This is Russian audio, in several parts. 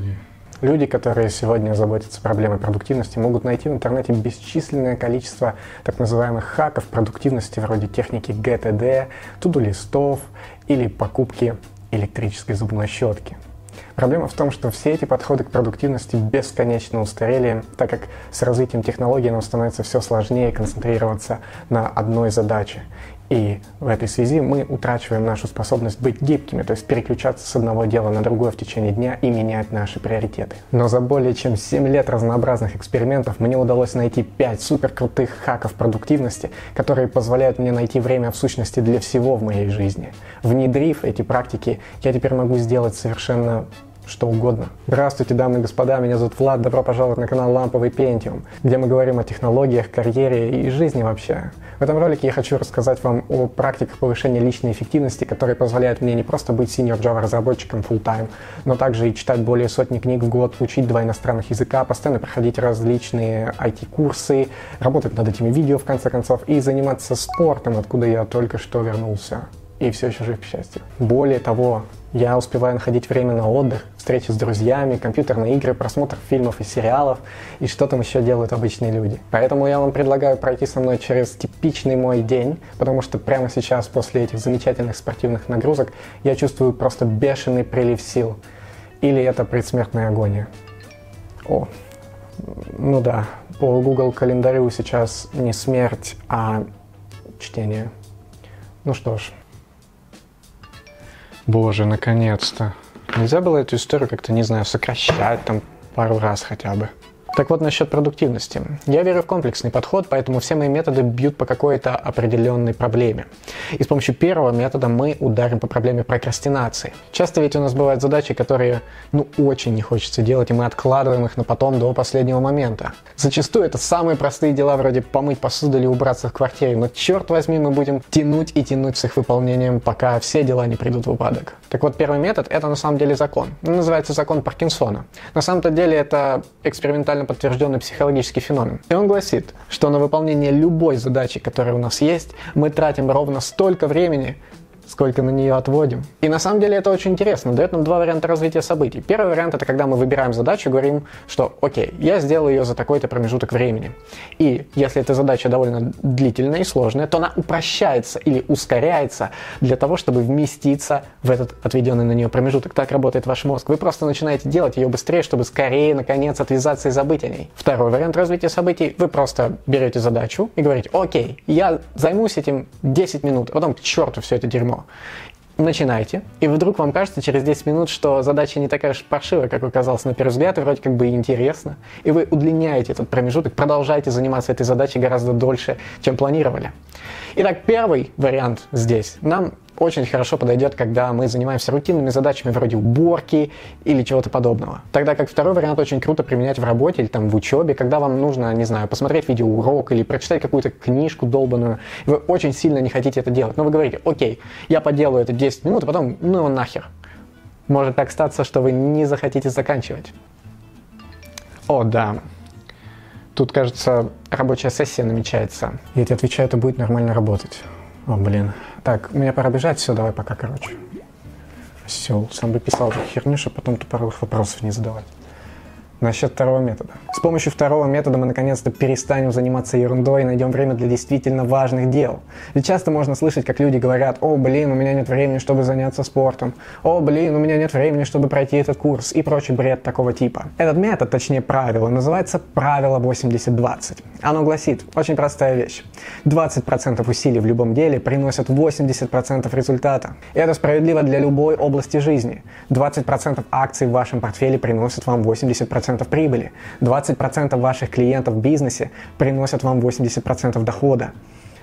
Извини. Люди, которые сегодня заботятся проблемой продуктивности, могут найти в интернете бесчисленное количество так называемых хаков продуктивности вроде техники GTD, туду-листов или покупки электрической зубной щетки. Проблема в том, что все эти подходы к продуктивности бесконечно устарели, так как с развитием технологий нам становится все сложнее концентрироваться на одной задаче. И в этой связи мы утрачиваем нашу способность быть гибкими, то есть переключаться с одного дела на другое в течение дня и менять наши приоритеты. Но за более чем 7 лет разнообразных экспериментов мне удалось найти 5 суперкрутых хаков продуктивности, которые позволяют мне найти время в сущности для всего в моей жизни. Внедрив эти практики, я теперь могу сделать совершенно что угодно. Здравствуйте, дамы и господа, меня зовут Влад, добро пожаловать на канал Ламповый Пентиум, где мы говорим о технологиях, карьере и жизни вообще. В этом ролике я хочу рассказать вам о практиках повышения личной эффективности, которые позволяют мне не просто быть senior Java разработчиком full time, но также и читать более сотни книг в год, учить два иностранных языка, постоянно проходить различные IT-курсы, работать над этими видео в конце концов и заниматься спортом, откуда я только что вернулся и все еще жив к счастью. Более того, я успеваю находить время на отдых, встречи с друзьями, компьютерные игры, просмотр фильмов и сериалов, и что там еще делают обычные люди. Поэтому я вам предлагаю пройти со мной через типичный мой день, потому что прямо сейчас, после этих замечательных спортивных нагрузок, я чувствую просто бешеный прилив сил. Или это предсмертная агония. О, ну да, по Google календарю сейчас не смерть, а чтение. Ну что ж, Боже, наконец-то. Нельзя было эту историю как-то, не знаю, сокращать там пару раз хотя бы. Так вот, насчет продуктивности. Я верю в комплексный подход, поэтому все мои методы бьют по какой-то определенной проблеме. И с помощью первого метода мы ударим по проблеме прокрастинации. Часто ведь у нас бывают задачи, которые, ну, очень не хочется делать, и мы откладываем их на потом до последнего момента. Зачастую это самые простые дела, вроде помыть посуду или убраться в квартире, но черт возьми, мы будем тянуть и тянуть с их выполнением, пока все дела не придут в упадок. Так вот, первый метод – это на самом деле закон. Он называется закон Паркинсона. На самом-то деле это экспериментальный официально подтвержденный психологический феномен. И он гласит, что на выполнение любой задачи, которая у нас есть, мы тратим ровно столько времени, сколько на нее отводим. И на самом деле это очень интересно, дает нам два варианта развития событий. Первый вариант это когда мы выбираем задачу и говорим, что окей, я сделаю ее за такой-то промежуток времени. И если эта задача довольно длительная и сложная, то она упрощается или ускоряется для того, чтобы вместиться в этот отведенный на нее промежуток. Так работает ваш мозг. Вы просто начинаете делать ее быстрее, чтобы скорее, наконец, отвязаться и забыть о ней. Второй вариант развития событий, вы просто берете задачу и говорите, окей, я займусь этим 10 минут, а потом к черту все это дерьмо начинайте, и вдруг вам кажется через 10 минут, что задача не такая уж паршивая, как оказалось на первый взгляд, и вроде как бы интересно, и вы удлиняете этот промежуток, продолжаете заниматься этой задачей гораздо дольше, чем планировали. Итак, первый вариант здесь. Нам очень хорошо подойдет, когда мы занимаемся рутинными задачами вроде уборки или чего-то подобного. Тогда как второй вариант очень круто применять в работе или там в учебе, когда вам нужно, не знаю, посмотреть видеоурок или прочитать какую-то книжку долбанную, вы очень сильно не хотите это делать. Но вы говорите, окей, я поделаю это 10 минут, а потом, ну нахер. Может так статься, что вы не захотите заканчивать. О, да. Тут, кажется, рабочая сессия намечается. Я тебе отвечаю, это будет нормально работать. О, блин. Так, мне пора бежать, все, давай пока, короче. Осел, сам бы писал херню, чтобы потом тупорылых вопросов не задавать. Насчет второго метода. С помощью второго метода мы наконец-то перестанем заниматься ерундой и найдем время для действительно важных дел. Ведь часто можно слышать, как люди говорят, о, блин, у меня нет времени, чтобы заняться спортом, о, блин, у меня нет времени, чтобы пройти этот курс и прочий бред такого типа. Этот метод, точнее правило, называется правило 80-20. Оно гласит, очень простая вещь. 20% усилий в любом деле приносят 80% результата. И это справедливо для любой области жизни. 20% акций в вашем портфеле приносят вам 80% 80% прибыли, 20% ваших клиентов в бизнесе приносят вам 80% дохода.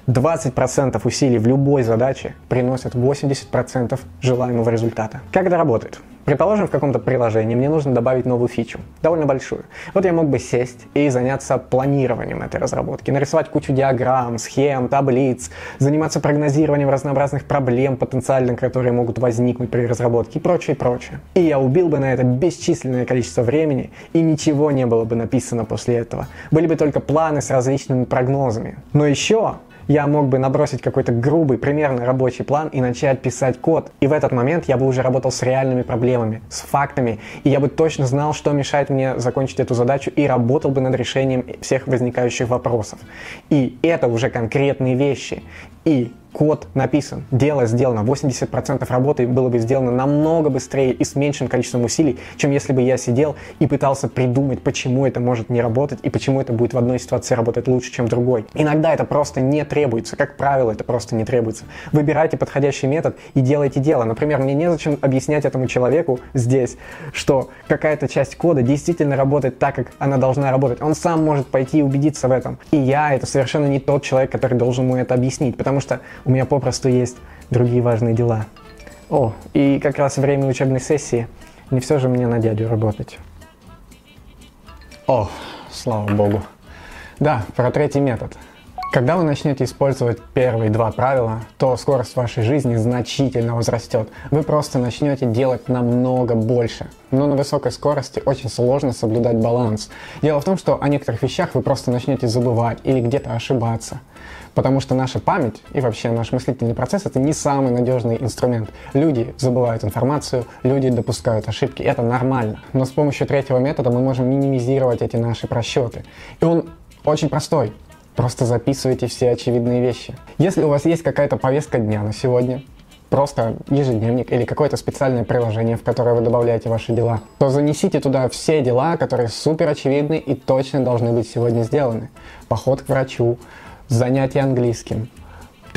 20% усилий в любой задаче приносят 80% желаемого результата. Как это работает? Предположим, в каком-то приложении мне нужно добавить новую фичу, довольно большую. Вот я мог бы сесть и заняться планированием этой разработки, нарисовать кучу диаграмм, схем, таблиц, заниматься прогнозированием разнообразных проблем потенциально, которые могут возникнуть при разработке и прочее, прочее. И я убил бы на это бесчисленное количество времени, и ничего не было бы написано после этого. Были бы только планы с различными прогнозами. Но еще я мог бы набросить какой-то грубый, примерный рабочий план и начать писать код. И в этот момент я бы уже работал с реальными проблемами, с фактами, и я бы точно знал, что мешает мне закончить эту задачу и работал бы над решением всех возникающих вопросов. И это уже конкретные вещи. И код написан, дело сделано, 80% работы было бы сделано намного быстрее и с меньшим количеством усилий, чем если бы я сидел и пытался придумать, почему это может не работать и почему это будет в одной ситуации работать лучше, чем в другой. Иногда это просто не требуется, как правило, это просто не требуется. Выбирайте подходящий метод и делайте дело. Например, мне незачем объяснять этому человеку здесь, что какая-то часть кода действительно работает так, как она должна работать. Он сам может пойти и убедиться в этом. И я это совершенно не тот человек, который должен ему это объяснить, потому что у меня попросту есть другие важные дела. О, и как раз время учебной сессии. Не все же мне на дядю работать. О, слава богу. Да, про третий метод. Когда вы начнете использовать первые два правила, то скорость вашей жизни значительно возрастет. Вы просто начнете делать намного больше. Но на высокой скорости очень сложно соблюдать баланс. Дело в том, что о некоторых вещах вы просто начнете забывать или где-то ошибаться. Потому что наша память и вообще наш мыслительный процесс это не самый надежный инструмент. Люди забывают информацию, люди допускают ошибки, это нормально. Но с помощью третьего метода мы можем минимизировать эти наши просчеты. И он очень простой. Просто записывайте все очевидные вещи. Если у вас есть какая-то повестка дня на сегодня, просто ежедневник или какое-то специальное приложение, в которое вы добавляете ваши дела, то занесите туда все дела, которые супер очевидны и точно должны быть сегодня сделаны. Поход к врачу, занятие английским,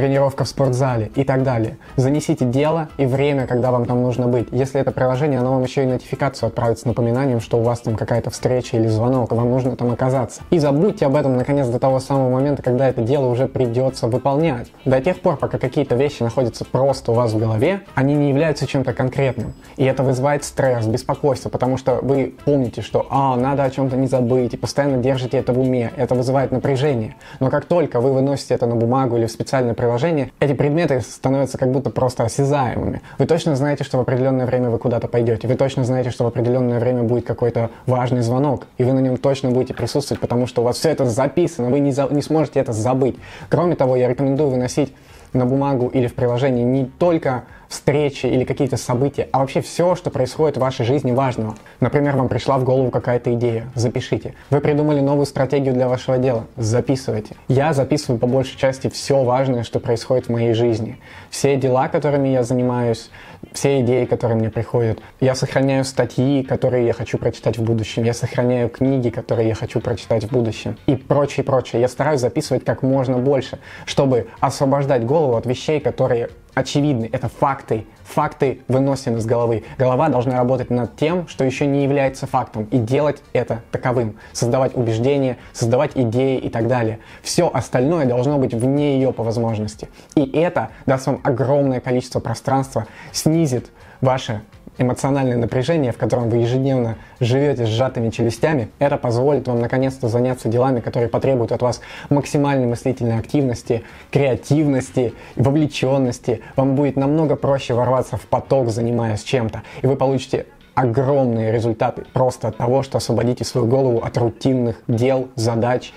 тренировка в спортзале и так далее. Занесите дело и время, когда вам там нужно быть. Если это приложение, оно вам еще и нотификацию отправит с напоминанием, что у вас там какая-то встреча или звонок, вам нужно там оказаться. И забудьте об этом, наконец, до того самого момента, когда это дело уже придется выполнять. До тех пор, пока какие-то вещи находятся просто у вас в голове, они не являются чем-то конкретным. И это вызывает стресс, беспокойство, потому что вы помните, что а, надо о чем-то не забыть, и постоянно держите это в уме. Это вызывает напряжение. Но как только вы выносите это на бумагу или в специальное приложение, приложении, эти предметы становятся как будто просто осязаемыми. Вы точно знаете, что в определенное время вы куда-то пойдете. Вы точно знаете, что в определенное время будет какой-то важный звонок. И вы на нем точно будете присутствовать, потому что у вас все это записано. Вы не, за, не сможете это забыть. Кроме того, я рекомендую выносить на бумагу или в приложении не только встречи или какие-то события, а вообще все, что происходит в вашей жизни важного. Например, вам пришла в голову какая-то идея, запишите. Вы придумали новую стратегию для вашего дела, записывайте. Я записываю по большей части все важное, что происходит в моей жизни. Все дела, которыми я занимаюсь, все идеи, которые мне приходят. Я сохраняю статьи, которые я хочу прочитать в будущем. Я сохраняю книги, которые я хочу прочитать в будущем. И прочее, прочее. Я стараюсь записывать как можно больше, чтобы освобождать голову от вещей, которые очевидны, это факты. Факты выносим из головы. Голова должна работать над тем, что еще не является фактом, и делать это таковым. Создавать убеждения, создавать идеи и так далее. Все остальное должно быть вне ее по возможности. И это даст вам огромное количество пространства, снизит ваше эмоциональное напряжение, в котором вы ежедневно живете сжатыми челюстями, это позволит вам наконец-то заняться делами, которые потребуют от вас максимальной мыслительной активности, креативности, вовлеченности. Вам будет намного проще ворваться в поток, занимаясь чем-то, и вы получите огромные результаты просто от того, что освободите свою голову от рутинных дел, задач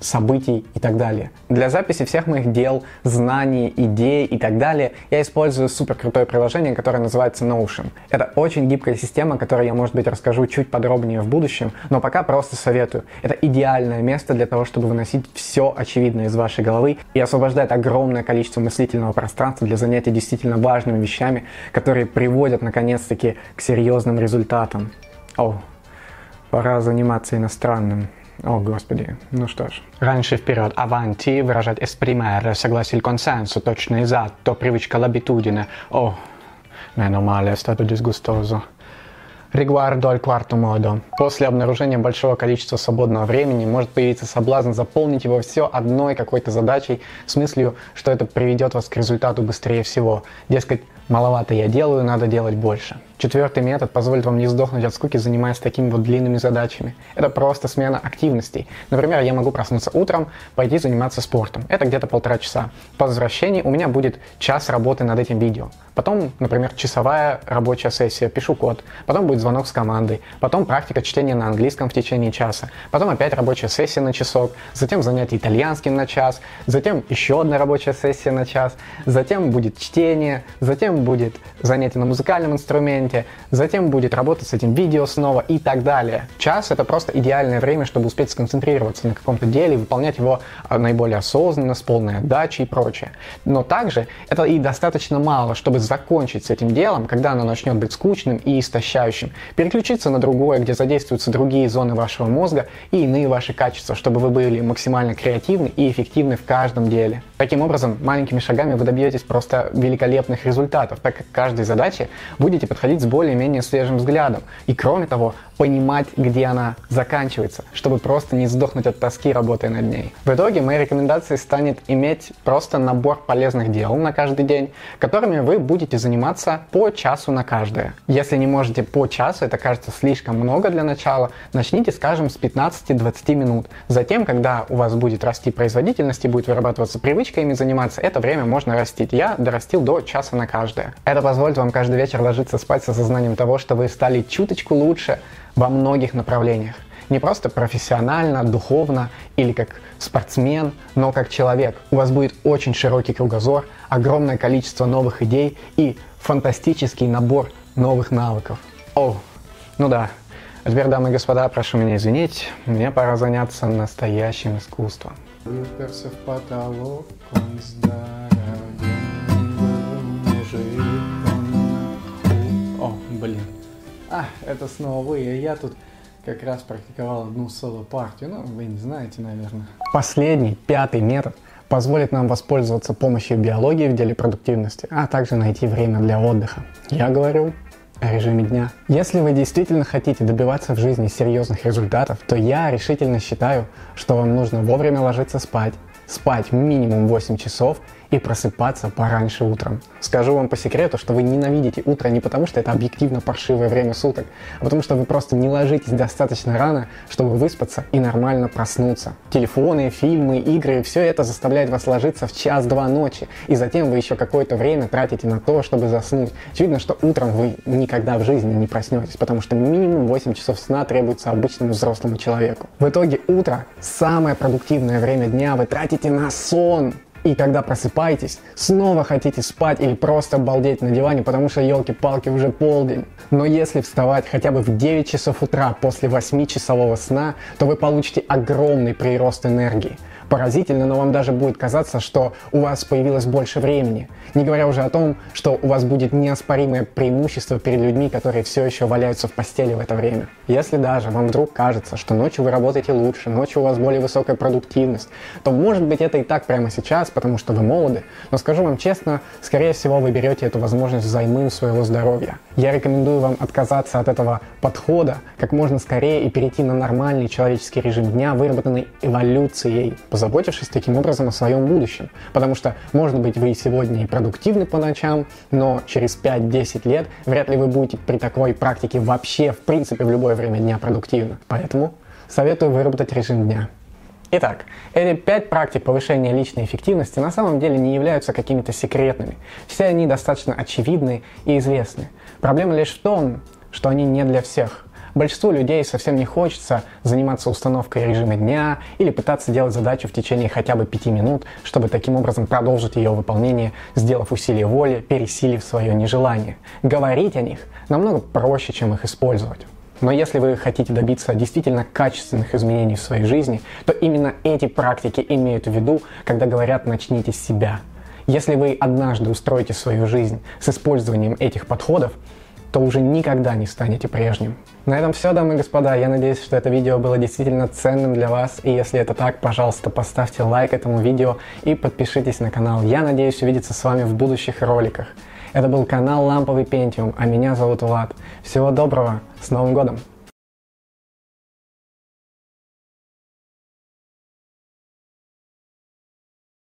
событий и так далее. Для записи всех моих дел, знаний, идей и так далее я использую супер крутое приложение, которое называется Notion. Это очень гибкая система, о которой я, может быть, расскажу чуть подробнее в будущем, но пока просто советую. Это идеальное место для того, чтобы выносить все очевидное из вашей головы и освобождать огромное количество мыслительного пространства для занятий действительно важными вещами, которые приводят наконец-таки к серьезным результатам. О, пора заниматься иностранным. О, господи. Ну что ж. Раньше вперед, avanti, выражать esprimere, согласие consenso, точно esatto, привычка l'abitudine. О, meno male, è stato disgustoso. Riguardo al quarto modo. После обнаружения большого количества свободного времени может появиться соблазн заполнить его все одной какой-то задачей с мыслью, что это приведет вас к результату быстрее всего. Дескать, маловато я делаю, надо делать больше. Четвертый метод позволит вам не сдохнуть от скуки, занимаясь такими вот длинными задачами. Это просто смена активностей. Например, я могу проснуться утром, пойти заниматься спортом. Это где-то полтора часа. По возвращении у меня будет час работы над этим видео. Потом, например, часовая рабочая сессия, пишу код. Потом будет звонок с командой. Потом практика чтения на английском в течение часа. Потом опять рабочая сессия на часок. Затем занятие итальянским на час. Затем еще одна рабочая сессия на час. Затем будет чтение. Затем будет занятие на музыкальном инструменте. Затем будет работать с этим видео снова и так далее. Час это просто идеальное время, чтобы успеть сконцентрироваться на каком-то деле, выполнять его а, наиболее осознанно, с полной отдачей и прочее. Но также это и достаточно мало, чтобы закончить с этим делом, когда оно начнет быть скучным и истощающим, переключиться на другое, где задействуются другие зоны вашего мозга и иные ваши качества, чтобы вы были максимально креативны и эффективны в каждом деле. Таким образом, маленькими шагами вы добьетесь просто великолепных результатов, так как к каждой задаче будете подходить с более-менее свежим взглядом. И кроме того, понимать, где она заканчивается, чтобы просто не сдохнуть от тоски, работая над ней. В итоге моей рекомендацией станет иметь просто набор полезных дел на каждый день, которыми вы будете заниматься по часу на каждое. Если не можете по часу, это кажется слишком много для начала, начните, скажем, с 15-20 минут. Затем, когда у вас будет расти производительность и будет вырабатываться привычка ими заниматься, это время можно растить. Я дорастил до часа на каждое. Это позволит вам каждый вечер ложиться спать с осознанием того, что вы стали чуточку лучше, во многих направлениях. Не просто профессионально, духовно или как спортсмен, но как человек. У вас будет очень широкий кругозор, огромное количество новых идей и фантастический набор новых навыков. О, ну да. А теперь, дамы и господа, прошу меня извинить, мне пора заняться настоящим искусством. Уперся в потолок, он О, блин. А, это снова вы, и я тут как раз практиковал одну соло-партию. Ну, вы не знаете, наверное. Последний, пятый метод позволит нам воспользоваться помощью биологии в деле продуктивности, а также найти время для отдыха. Я говорю о режиме дня. Если вы действительно хотите добиваться в жизни серьезных результатов, то я решительно считаю, что вам нужно вовремя ложиться спать, спать минимум 8 часов и просыпаться пораньше утром. Скажу вам по секрету, что вы ненавидите утро не потому, что это объективно паршивое время суток, а потому что вы просто не ложитесь достаточно рано, чтобы выспаться и нормально проснуться. Телефоны, фильмы, игры, все это заставляет вас ложиться в час-два ночи, и затем вы еще какое-то время тратите на то, чтобы заснуть. Очевидно, что утром вы никогда в жизни не проснетесь, потому что минимум 8 часов сна требуется обычному взрослому человеку. В итоге утро – самое продуктивное время дня, вы тратите на сон, и когда просыпаетесь, снова хотите спать или просто балдеть на диване, потому что елки-палки уже полдень. Но если вставать хотя бы в 9 часов утра после 8-часового сна, то вы получите огромный прирост энергии. Поразительно, но вам даже будет казаться, что у вас появилось больше времени. Не говоря уже о том, что у вас будет неоспоримое преимущество перед людьми, которые все еще валяются в постели в это время. Если даже вам вдруг кажется, что ночью вы работаете лучше, ночью у вас более высокая продуктивность, то может быть это и так прямо сейчас, потому что вы молоды. Но скажу вам честно, скорее всего вы берете эту возможность взаймы своего здоровья. Я рекомендую вам отказаться от этого подхода как можно скорее и перейти на нормальный человеческий режим дня, выработанный эволюцией, позаботившись таким образом о своем будущем. Потому что, может быть, вы сегодня и продуктивны по ночам, но через 5-10 лет вряд ли вы будете при такой практике вообще, в принципе, в любое время дня продуктивны. Поэтому советую выработать режим дня. Итак, эти пять практик повышения личной эффективности на самом деле не являются какими-то секретными. Все они достаточно очевидны и известны. Проблема лишь в том, что они не для всех. Большинству людей совсем не хочется заниматься установкой режима дня или пытаться делать задачу в течение хотя бы пяти минут, чтобы таким образом продолжить ее выполнение, сделав усилие воли, пересилив свое нежелание. Говорить о них намного проще, чем их использовать. Но если вы хотите добиться действительно качественных изменений в своей жизни, то именно эти практики имеют в виду, когда говорят «начните с себя». Если вы однажды устроите свою жизнь с использованием этих подходов, то уже никогда не станете прежним. На этом все, дамы и господа. Я надеюсь, что это видео было действительно ценным для вас. И если это так, пожалуйста, поставьте лайк этому видео и подпишитесь на канал. Я надеюсь увидеться с вами в будущих роликах. Это был канал Ламповый Пентиум, а меня зовут Влад. Всего доброго, с Новым годом!